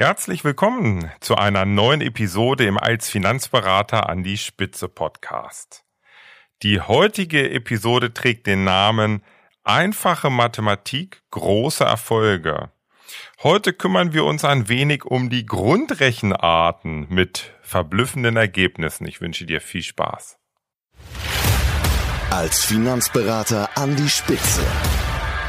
Herzlich willkommen zu einer neuen Episode im Als Finanzberater an die Spitze Podcast. Die heutige Episode trägt den Namen Einfache Mathematik, große Erfolge. Heute kümmern wir uns ein wenig um die Grundrechenarten mit verblüffenden Ergebnissen. Ich wünsche dir viel Spaß. Als Finanzberater an die Spitze.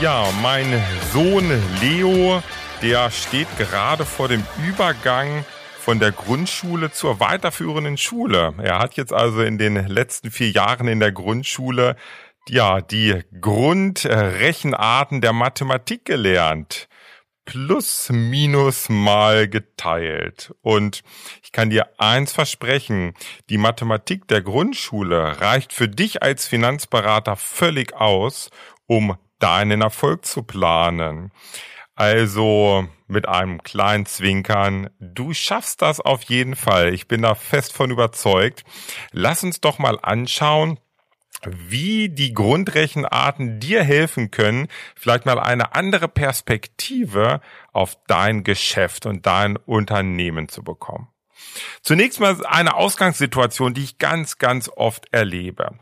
Ja, mein Sohn Leo, der steht gerade vor dem Übergang von der Grundschule zur weiterführenden Schule. Er hat jetzt also in den letzten vier Jahren in der Grundschule ja die Grundrechenarten der Mathematik gelernt. Plus, minus mal geteilt. Und ich kann dir eins versprechen, die Mathematik der Grundschule reicht für dich als Finanzberater völlig aus, um deinen Erfolg zu planen. Also mit einem kleinen Zwinkern, du schaffst das auf jeden Fall. Ich bin da fest von überzeugt. Lass uns doch mal anschauen, wie die Grundrechenarten dir helfen können, vielleicht mal eine andere Perspektive auf dein Geschäft und dein Unternehmen zu bekommen. Zunächst mal eine Ausgangssituation, die ich ganz, ganz oft erlebe.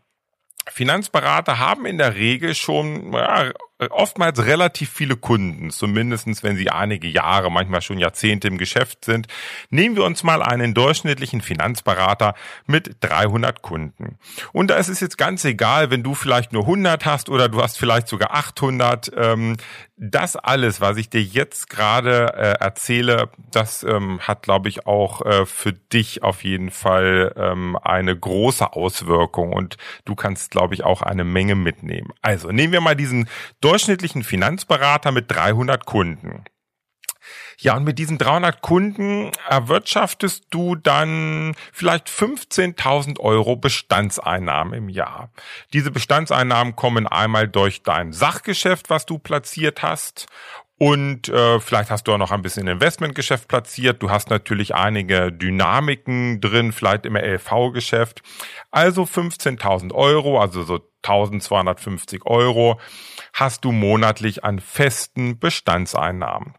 Finanzberater haben in der Regel schon ja, oftmals relativ viele Kunden, zumindestens wenn sie einige Jahre, manchmal schon Jahrzehnte im Geschäft sind. Nehmen wir uns mal einen durchschnittlichen Finanzberater mit 300 Kunden. Und da ist es jetzt ganz egal, wenn du vielleicht nur 100 hast oder du hast vielleicht sogar 800. Ähm, das alles, was ich dir jetzt gerade äh, erzähle, das ähm, hat, glaube ich, auch äh, für dich auf jeden Fall ähm, eine große Auswirkung und du kannst, glaube ich, auch eine Menge mitnehmen. Also nehmen wir mal diesen durchschnittlichen Finanzberater mit 300 Kunden. Ja, und mit diesen 300 Kunden erwirtschaftest du dann vielleicht 15.000 Euro Bestandseinnahmen im Jahr. Diese Bestandseinnahmen kommen einmal durch dein Sachgeschäft, was du platziert hast und äh, vielleicht hast du auch noch ein bisschen Investmentgeschäft platziert. Du hast natürlich einige Dynamiken drin, vielleicht im LV-Geschäft. Also 15.000 Euro, also so 1250 Euro hast du monatlich an festen Bestandseinnahmen.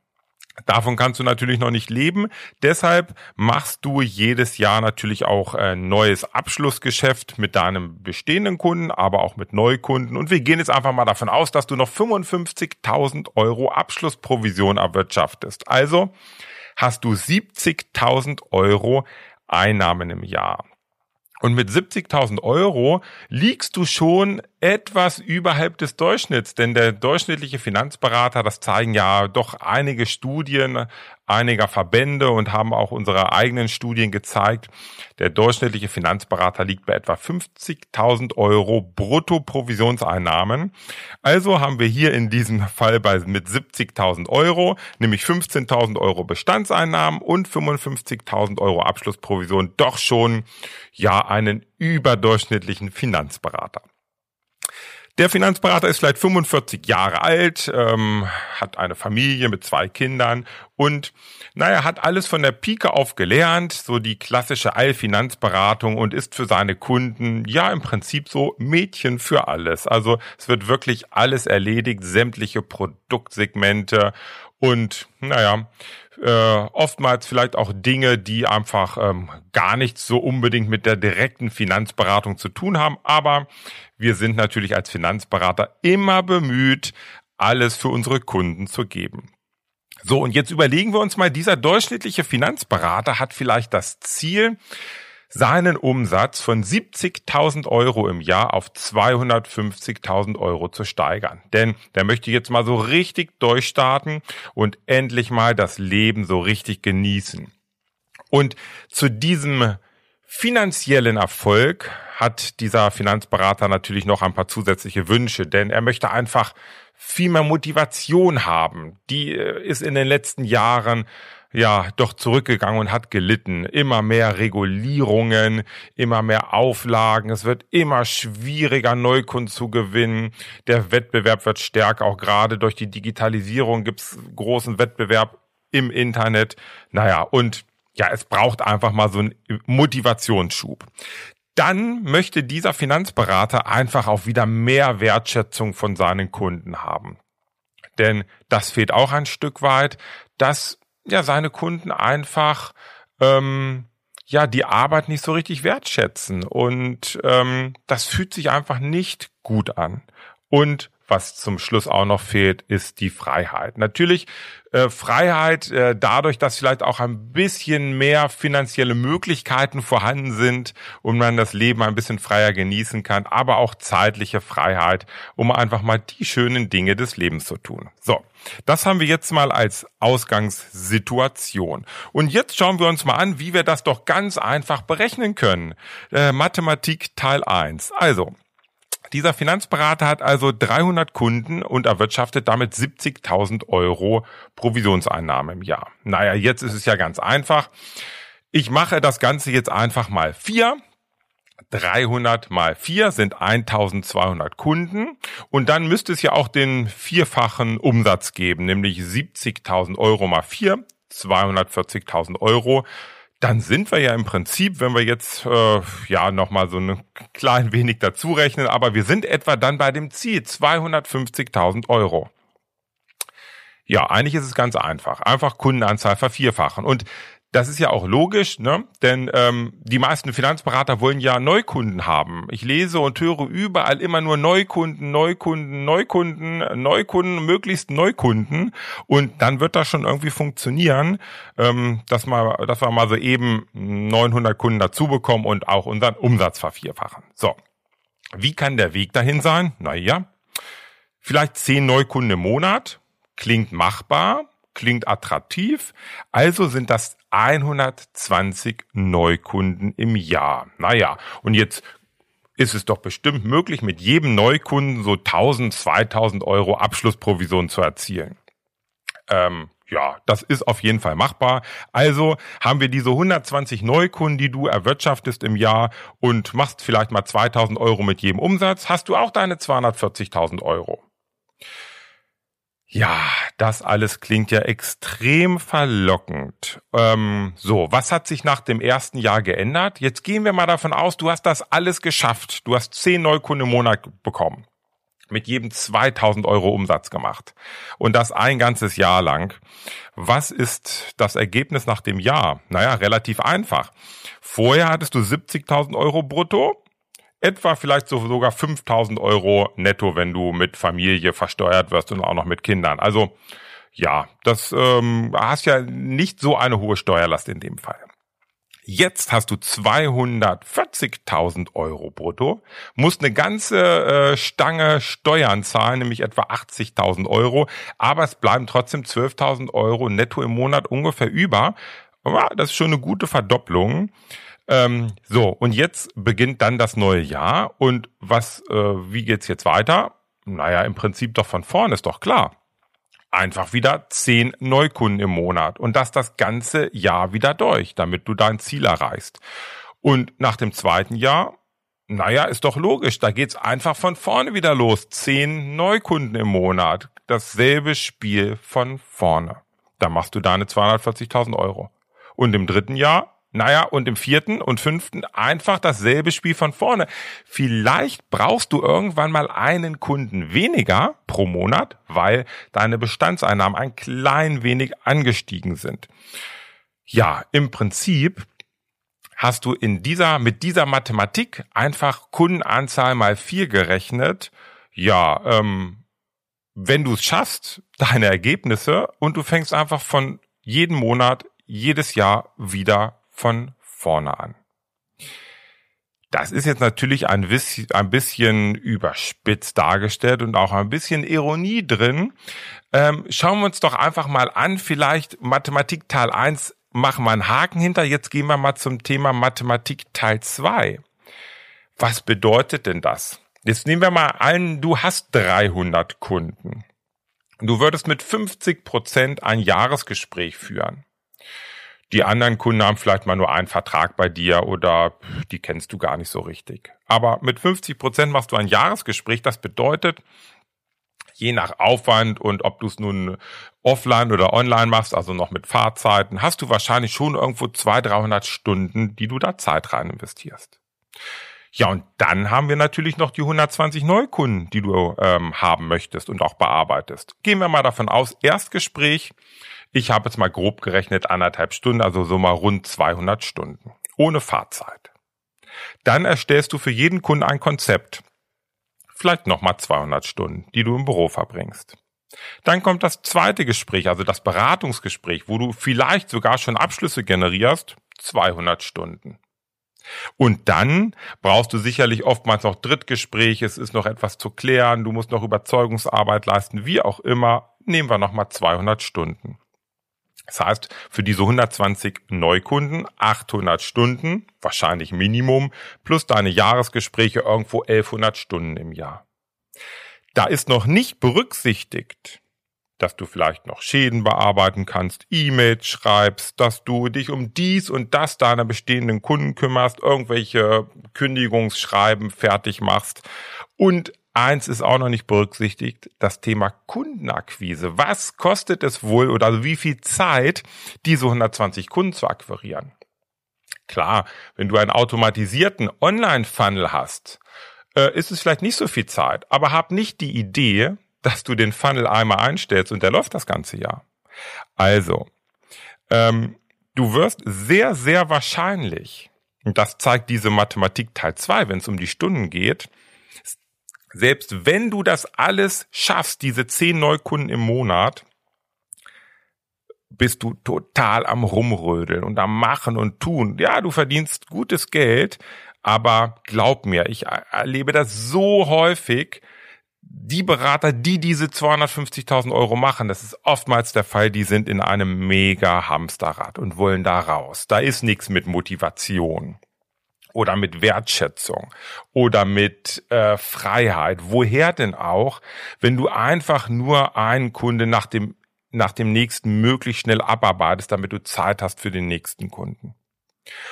Davon kannst du natürlich noch nicht leben. Deshalb machst du jedes Jahr natürlich auch ein neues Abschlussgeschäft mit deinem bestehenden Kunden, aber auch mit Neukunden. Und wir gehen jetzt einfach mal davon aus, dass du noch 55.000 Euro Abschlussprovision erwirtschaftest. Also hast du 70.000 Euro Einnahmen im Jahr. Und mit 70.000 Euro liegst du schon etwas überhalb des Durchschnitts, denn der durchschnittliche Finanzberater, das zeigen ja doch einige Studien einiger Verbände und haben auch unsere eigenen Studien gezeigt, der durchschnittliche Finanzberater liegt bei etwa 50.000 Euro Brutto-Provisionseinnahmen. Also haben wir hier in diesem Fall bei mit 70.000 Euro, nämlich 15.000 Euro Bestandseinnahmen und 55.000 Euro Abschlussprovision doch schon ja einen überdurchschnittlichen Finanzberater. Der Finanzberater ist vielleicht 45 Jahre alt, ähm, hat eine Familie mit zwei Kindern und naja, hat alles von der Pike auf gelernt, so die klassische Allfinanzberatung und ist für seine Kunden ja im Prinzip so Mädchen für alles. Also es wird wirklich alles erledigt, sämtliche Produktsegmente und naja, äh, oftmals vielleicht auch Dinge, die einfach ähm, gar nichts so unbedingt mit der direkten Finanzberatung zu tun haben. Aber wir sind natürlich als Finanzberater immer bemüht, alles für unsere Kunden zu geben. So, und jetzt überlegen wir uns mal, dieser durchschnittliche Finanzberater hat vielleicht das Ziel, seinen Umsatz von 70.000 Euro im Jahr auf 250.000 Euro zu steigern. Denn der möchte jetzt mal so richtig durchstarten und endlich mal das Leben so richtig genießen. Und zu diesem finanziellen Erfolg hat dieser Finanzberater natürlich noch ein paar zusätzliche Wünsche, denn er möchte einfach viel mehr Motivation haben. Die äh, ist in den letzten Jahren ja doch zurückgegangen und hat gelitten. Immer mehr Regulierungen, immer mehr Auflagen. Es wird immer schwieriger, Neukunden zu gewinnen. Der Wettbewerb wird stärker. Auch gerade durch die Digitalisierung gibt's großen Wettbewerb im Internet. Naja, und ja, es braucht einfach mal so einen Motivationsschub. Dann möchte dieser Finanzberater einfach auch wieder mehr Wertschätzung von seinen Kunden haben. Denn das fehlt auch ein Stück weit, dass ja seine Kunden einfach ähm, ja die Arbeit nicht so richtig wertschätzen und ähm, das fühlt sich einfach nicht gut an. Und was zum Schluss auch noch fehlt, ist die Freiheit. Natürlich äh, Freiheit äh, dadurch, dass vielleicht auch ein bisschen mehr finanzielle Möglichkeiten vorhanden sind und man das Leben ein bisschen freier genießen kann, aber auch zeitliche Freiheit, um einfach mal die schönen Dinge des Lebens zu tun. So, das haben wir jetzt mal als Ausgangssituation. Und jetzt schauen wir uns mal an, wie wir das doch ganz einfach berechnen können. Äh, Mathematik Teil 1. Also, dieser Finanzberater hat also 300 Kunden und erwirtschaftet damit 70.000 Euro Provisionseinnahme im Jahr. Naja, jetzt ist es ja ganz einfach. Ich mache das Ganze jetzt einfach mal vier. 300 mal 4 sind 1200 Kunden und dann müsste es ja auch den vierfachen Umsatz geben, nämlich 70.000 Euro mal 4, 240.000 Euro dann sind wir ja im Prinzip, wenn wir jetzt äh, ja nochmal so ein klein wenig dazu rechnen, aber wir sind etwa dann bei dem Ziel 250.000 Euro. Ja, eigentlich ist es ganz einfach. Einfach Kundenanzahl vervierfachen. Und das ist ja auch logisch, ne? denn ähm, die meisten Finanzberater wollen ja Neukunden haben. Ich lese und höre überall immer nur Neukunden, Neukunden, Neukunden, Neukunden, möglichst Neukunden. Und dann wird das schon irgendwie funktionieren, ähm, dass, mal, dass wir mal so eben 900 Kunden dazu bekommen und auch unseren Umsatz vervierfachen. So, wie kann der Weg dahin sein? Naja, vielleicht 10 Neukunden im Monat, klingt machbar klingt attraktiv. Also sind das 120 Neukunden im Jahr. Naja, und jetzt ist es doch bestimmt möglich, mit jedem Neukunden so 1000, 2000 Euro Abschlussprovision zu erzielen. Ähm, ja, das ist auf jeden Fall machbar. Also haben wir diese 120 Neukunden, die du erwirtschaftest im Jahr und machst vielleicht mal 2000 Euro mit jedem Umsatz, hast du auch deine 240.000 Euro. Ja, das alles klingt ja extrem verlockend. Ähm, so, was hat sich nach dem ersten Jahr geändert? Jetzt gehen wir mal davon aus, du hast das alles geschafft. Du hast zehn Neukunden im Monat bekommen. Mit jedem 2000 Euro Umsatz gemacht. Und das ein ganzes Jahr lang. Was ist das Ergebnis nach dem Jahr? Naja, relativ einfach. Vorher hattest du 70.000 Euro brutto etwa vielleicht so sogar 5000 Euro netto, wenn du mit Familie versteuert wirst und auch noch mit Kindern. Also ja, das ähm, hast ja nicht so eine hohe Steuerlast in dem Fall. Jetzt hast du 240.000 Euro brutto, musst eine ganze äh, Stange Steuern zahlen, nämlich etwa 80.000 Euro, aber es bleiben trotzdem 12.000 Euro netto im Monat ungefähr über. Das ist schon eine gute Verdopplung. Ähm, so, und jetzt beginnt dann das neue Jahr. Und was, äh, wie geht's jetzt weiter? Naja, im Prinzip doch von vorne, ist doch klar. Einfach wieder zehn Neukunden im Monat und das das ganze Jahr wieder durch, damit du dein Ziel erreichst. Und nach dem zweiten Jahr, naja, ist doch logisch, da geht's einfach von vorne wieder los. Zehn Neukunden im Monat. Dasselbe Spiel von vorne. Da machst du deine 240.000 Euro. Und im dritten Jahr naja, und im vierten und fünften einfach dasselbe Spiel von vorne. Vielleicht brauchst du irgendwann mal einen Kunden weniger pro Monat, weil deine Bestandseinnahmen ein klein wenig angestiegen sind. Ja, im Prinzip hast du in dieser, mit dieser Mathematik einfach Kundenanzahl mal vier gerechnet. Ja, ähm, wenn du es schaffst, deine Ergebnisse und du fängst einfach von jeden Monat, jedes Jahr wieder von vorne an. Das ist jetzt natürlich ein bisschen, überspitzt dargestellt und auch ein bisschen Ironie drin. Ähm, schauen wir uns doch einfach mal an, vielleicht Mathematik Teil 1 machen wir einen Haken hinter. Jetzt gehen wir mal zum Thema Mathematik Teil 2. Was bedeutet denn das? Jetzt nehmen wir mal an, du hast 300 Kunden. Du würdest mit 50 Prozent ein Jahresgespräch führen. Die anderen Kunden haben vielleicht mal nur einen Vertrag bei dir oder die kennst du gar nicht so richtig. Aber mit 50 Prozent machst du ein Jahresgespräch. Das bedeutet, je nach Aufwand und ob du es nun offline oder online machst, also noch mit Fahrzeiten, hast du wahrscheinlich schon irgendwo 200, 300 Stunden, die du da Zeit rein investierst. Ja, und dann haben wir natürlich noch die 120 Neukunden, die du ähm, haben möchtest und auch bearbeitest. Gehen wir mal davon aus, Erstgespräch, ich habe jetzt mal grob gerechnet anderthalb Stunden, also so mal rund 200 Stunden, ohne Fahrzeit. Dann erstellst du für jeden Kunden ein Konzept vielleicht nochmal 200 Stunden, die du im Büro verbringst. Dann kommt das zweite Gespräch, also das Beratungsgespräch, wo du vielleicht sogar schon Abschlüsse generierst, 200 Stunden. Und dann brauchst du sicherlich oftmals noch Drittgespräche, es ist noch etwas zu klären, du musst noch Überzeugungsarbeit leisten, wie auch immer, nehmen wir nochmal 200 Stunden. Das heißt, für diese 120 Neukunden 800 Stunden, wahrscheinlich Minimum, plus deine Jahresgespräche irgendwo 1100 Stunden im Jahr. Da ist noch nicht berücksichtigt, dass du vielleicht noch Schäden bearbeiten kannst, E-Mails schreibst, dass du dich um dies und das deiner bestehenden Kunden kümmerst, irgendwelche Kündigungsschreiben fertig machst und Eins ist auch noch nicht berücksichtigt, das Thema Kundenakquise. Was kostet es wohl oder also wie viel Zeit, diese 120 Kunden zu akquirieren? Klar, wenn du einen automatisierten Online-Funnel hast, äh, ist es vielleicht nicht so viel Zeit, aber hab nicht die Idee, dass du den Funnel einmal einstellst und der läuft das ganze Jahr. Also, ähm, du wirst sehr, sehr wahrscheinlich, und das zeigt diese Mathematik Teil 2, wenn es um die Stunden geht, selbst wenn du das alles schaffst, diese zehn Neukunden im Monat, bist du total am Rumrödeln und am Machen und Tun. Ja, du verdienst gutes Geld, aber glaub mir, ich erlebe das so häufig. Die Berater, die diese 250.000 Euro machen, das ist oftmals der Fall, die sind in einem mega Hamsterrad und wollen da raus. Da ist nichts mit Motivation oder mit Wertschätzung oder mit äh, Freiheit. Woher denn auch, wenn du einfach nur einen Kunde nach dem nach dem nächsten möglichst schnell abarbeitest, damit du Zeit hast für den nächsten Kunden.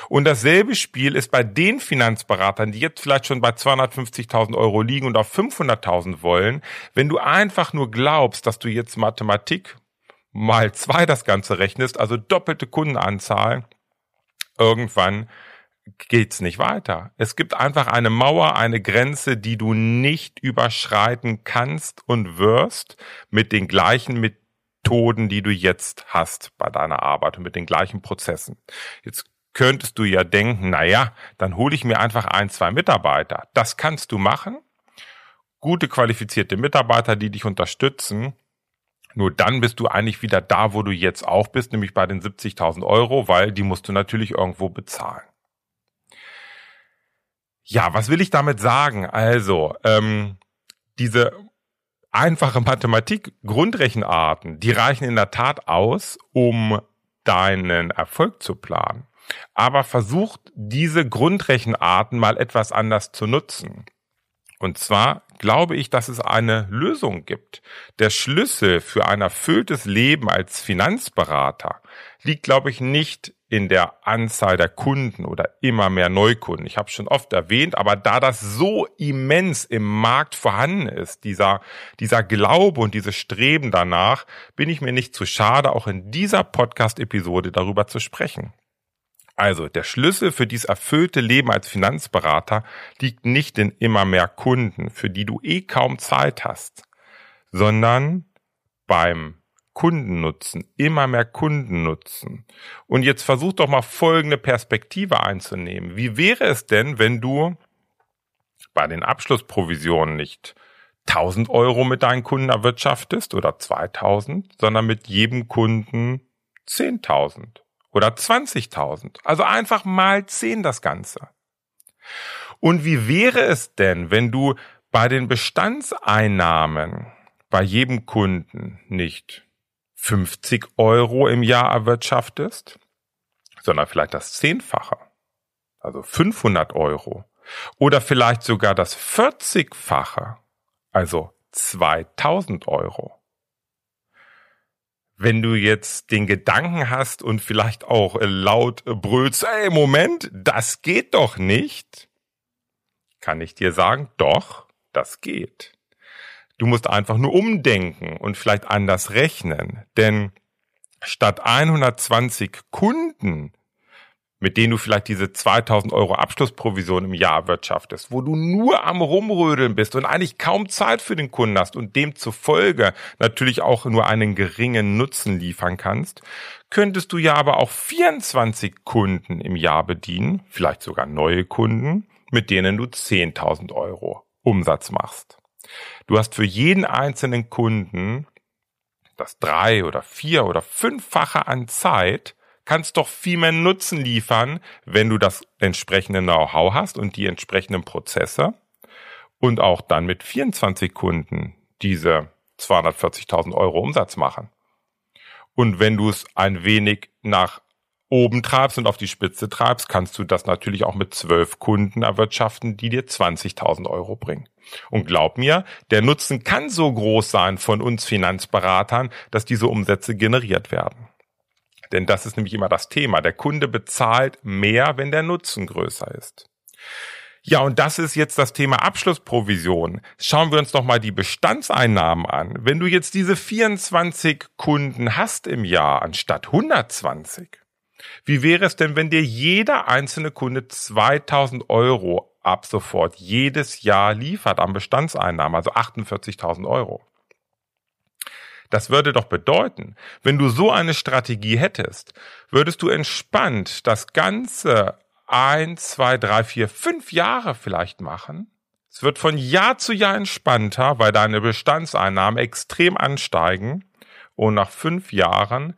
Und dasselbe Spiel ist bei den Finanzberatern, die jetzt vielleicht schon bei 250.000 Euro liegen und auf 500.000 wollen. Wenn du einfach nur glaubst, dass du jetzt Mathematik mal zwei das Ganze rechnest, also doppelte Kundenanzahl, irgendwann geht's nicht weiter. Es gibt einfach eine Mauer, eine Grenze, die du nicht überschreiten kannst und wirst mit den gleichen Methoden, die du jetzt hast bei deiner Arbeit und mit den gleichen Prozessen. Jetzt könntest du ja denken, na ja, dann hole ich mir einfach ein, zwei Mitarbeiter. Das kannst du machen. Gute qualifizierte Mitarbeiter, die dich unterstützen. Nur dann bist du eigentlich wieder da, wo du jetzt auch bist, nämlich bei den 70.000 Euro, weil die musst du natürlich irgendwo bezahlen. Ja, was will ich damit sagen? Also, ähm, diese einfache Mathematik, Grundrechenarten, die reichen in der Tat aus, um deinen Erfolg zu planen. Aber versucht diese Grundrechenarten mal etwas anders zu nutzen. Und zwar glaube ich, dass es eine Lösung gibt. Der Schlüssel für ein erfülltes Leben als Finanzberater liegt, glaube ich, nicht in der Anzahl der Kunden oder immer mehr Neukunden. Ich habe schon oft erwähnt, aber da das so immens im Markt vorhanden ist, dieser, dieser Glaube und dieses Streben danach, bin ich mir nicht zu schade, auch in dieser Podcast-Episode darüber zu sprechen. Also der Schlüssel für dieses erfüllte Leben als Finanzberater liegt nicht in immer mehr Kunden, für die du eh kaum Zeit hast, sondern beim Kundennutzen, immer mehr Kundennutzen. Und jetzt versuch doch mal folgende Perspektive einzunehmen. Wie wäre es denn, wenn du bei den Abschlussprovisionen nicht 1000 Euro mit deinen Kunden erwirtschaftest oder 2000, sondern mit jedem Kunden 10.000 oder 20.000. Also einfach mal 10 das Ganze. Und wie wäre es denn, wenn du bei den Bestandseinnahmen bei jedem Kunden nicht 50 Euro im Jahr erwirtschaftest, sondern vielleicht das Zehnfache, also 500 Euro, oder vielleicht sogar das 40-fache, also 2000 Euro. wenn du jetzt den Gedanken hast und vielleicht auch laut brüllst, ey, Moment, das geht doch nicht, kann ich dir sagen, doch, das geht. Du musst einfach nur umdenken und vielleicht anders rechnen, denn statt 120 Kunden mit denen du vielleicht diese 2000 Euro Abschlussprovision im Jahr wirtschaftest, wo du nur am Rumrödeln bist und eigentlich kaum Zeit für den Kunden hast und demzufolge natürlich auch nur einen geringen Nutzen liefern kannst, könntest du ja aber auch 24 Kunden im Jahr bedienen, vielleicht sogar neue Kunden, mit denen du 10.000 Euro Umsatz machst. Du hast für jeden einzelnen Kunden das drei oder vier oder fünffache an Zeit, kannst doch viel mehr Nutzen liefern, wenn du das entsprechende Know-how hast und die entsprechenden Prozesse und auch dann mit 24 Kunden diese 240.000 Euro Umsatz machen. Und wenn du es ein wenig nach oben treibst und auf die Spitze treibst, kannst du das natürlich auch mit zwölf Kunden erwirtschaften, die dir 20.000 Euro bringen. Und glaub mir, der Nutzen kann so groß sein von uns Finanzberatern, dass diese Umsätze generiert werden. Denn das ist nämlich immer das Thema. Der Kunde bezahlt mehr, wenn der Nutzen größer ist. Ja, und das ist jetzt das Thema Abschlussprovision. Schauen wir uns noch mal die Bestandseinnahmen an. Wenn du jetzt diese 24 Kunden hast im Jahr anstatt 120, wie wäre es denn, wenn dir jeder einzelne Kunde 2000 Euro ab sofort jedes Jahr liefert an Bestandseinnahmen, also 48.000 Euro? Das würde doch bedeuten, wenn du so eine Strategie hättest, würdest du entspannt das Ganze ein, zwei, drei, vier, fünf Jahre vielleicht machen. Es wird von Jahr zu Jahr entspannter, weil deine Bestandseinnahmen extrem ansteigen. Und nach fünf Jahren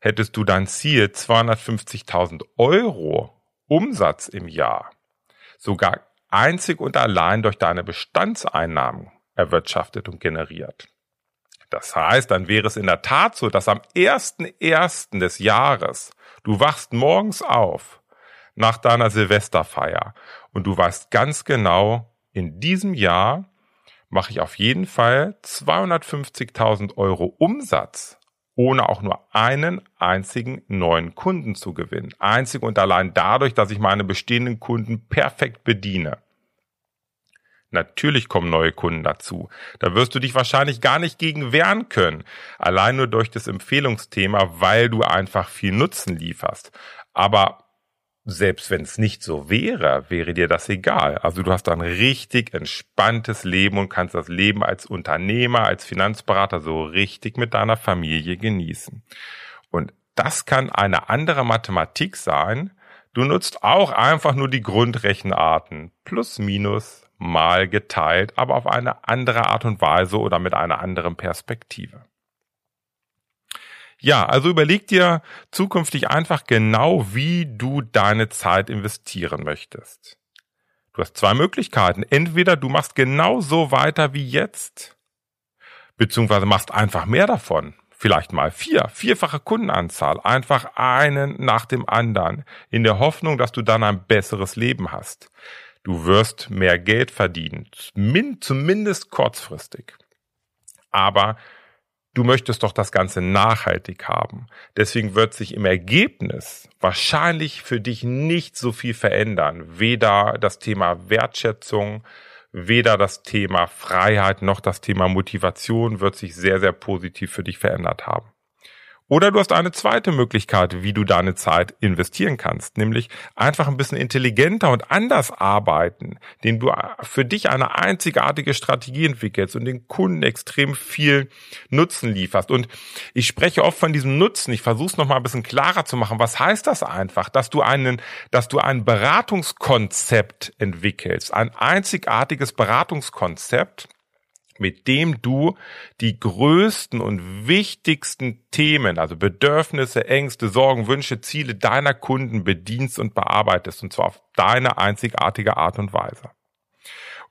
hättest du dein Ziel 250.000 Euro Umsatz im Jahr sogar einzig und allein durch deine Bestandseinnahmen erwirtschaftet und generiert. Das heißt, dann wäre es in der Tat so, dass am ersten ersten des Jahres du wachst morgens auf nach deiner Silvesterfeier und du weißt ganz genau, in diesem Jahr mache ich auf jeden Fall 250.000 Euro Umsatz, ohne auch nur einen einzigen neuen Kunden zu gewinnen. Einzig und allein dadurch, dass ich meine bestehenden Kunden perfekt bediene. Natürlich kommen neue Kunden dazu. Da wirst du dich wahrscheinlich gar nicht gegen wehren können. Allein nur durch das Empfehlungsthema, weil du einfach viel Nutzen lieferst. Aber selbst wenn es nicht so wäre, wäre dir das egal. Also du hast ein richtig entspanntes Leben und kannst das Leben als Unternehmer, als Finanzberater so richtig mit deiner Familie genießen. Und das kann eine andere Mathematik sein. Du nutzt auch einfach nur die Grundrechenarten. Plus, minus, mal geteilt, aber auf eine andere Art und Weise oder mit einer anderen Perspektive. Ja, also überleg dir zukünftig einfach genau, wie du deine Zeit investieren möchtest. Du hast zwei Möglichkeiten. Entweder du machst genau so weiter wie jetzt, beziehungsweise machst einfach mehr davon. Vielleicht mal vier, vierfache Kundenanzahl, einfach einen nach dem anderen, in der Hoffnung, dass du dann ein besseres Leben hast. Du wirst mehr Geld verdienen, zumindest kurzfristig. Aber du möchtest doch das Ganze nachhaltig haben. Deswegen wird sich im Ergebnis wahrscheinlich für dich nicht so viel verändern. Weder das Thema Wertschätzung, weder das Thema Freiheit noch das Thema Motivation wird sich sehr, sehr positiv für dich verändert haben. Oder du hast eine zweite Möglichkeit, wie du deine Zeit investieren kannst, nämlich einfach ein bisschen intelligenter und anders arbeiten, den du für dich eine einzigartige Strategie entwickelst und den Kunden extrem viel Nutzen lieferst. Und ich spreche oft von diesem Nutzen. Ich versuche es nochmal ein bisschen klarer zu machen. Was heißt das einfach? Dass du einen, dass du ein Beratungskonzept entwickelst, ein einzigartiges Beratungskonzept, mit dem du die größten und wichtigsten Themen, also Bedürfnisse, Ängste, Sorgen, Wünsche, Ziele deiner Kunden bedienst und bearbeitest, und zwar auf deine einzigartige Art und Weise.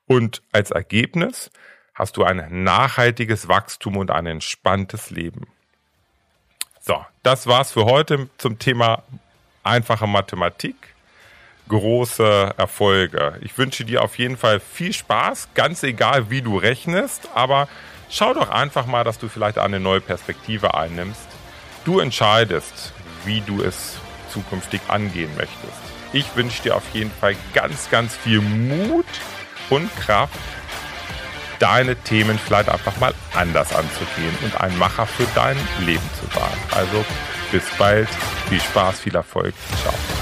Und als Ergebnis hast du ein nachhaltiges Wachstum und ein entspanntes Leben. So, das war's für heute zum Thema einfache Mathematik große Erfolge. Ich wünsche dir auf jeden Fall viel Spaß, ganz egal wie du rechnest, aber schau doch einfach mal, dass du vielleicht eine neue Perspektive einnimmst Du entscheidest, wie du es zukünftig angehen möchtest. Ich wünsche dir auf jeden Fall ganz, ganz viel Mut und Kraft, deine Themen vielleicht einfach mal anders anzugehen und ein Macher für dein Leben zu sein. Also bis bald, viel Spaß, viel Erfolg, ciao.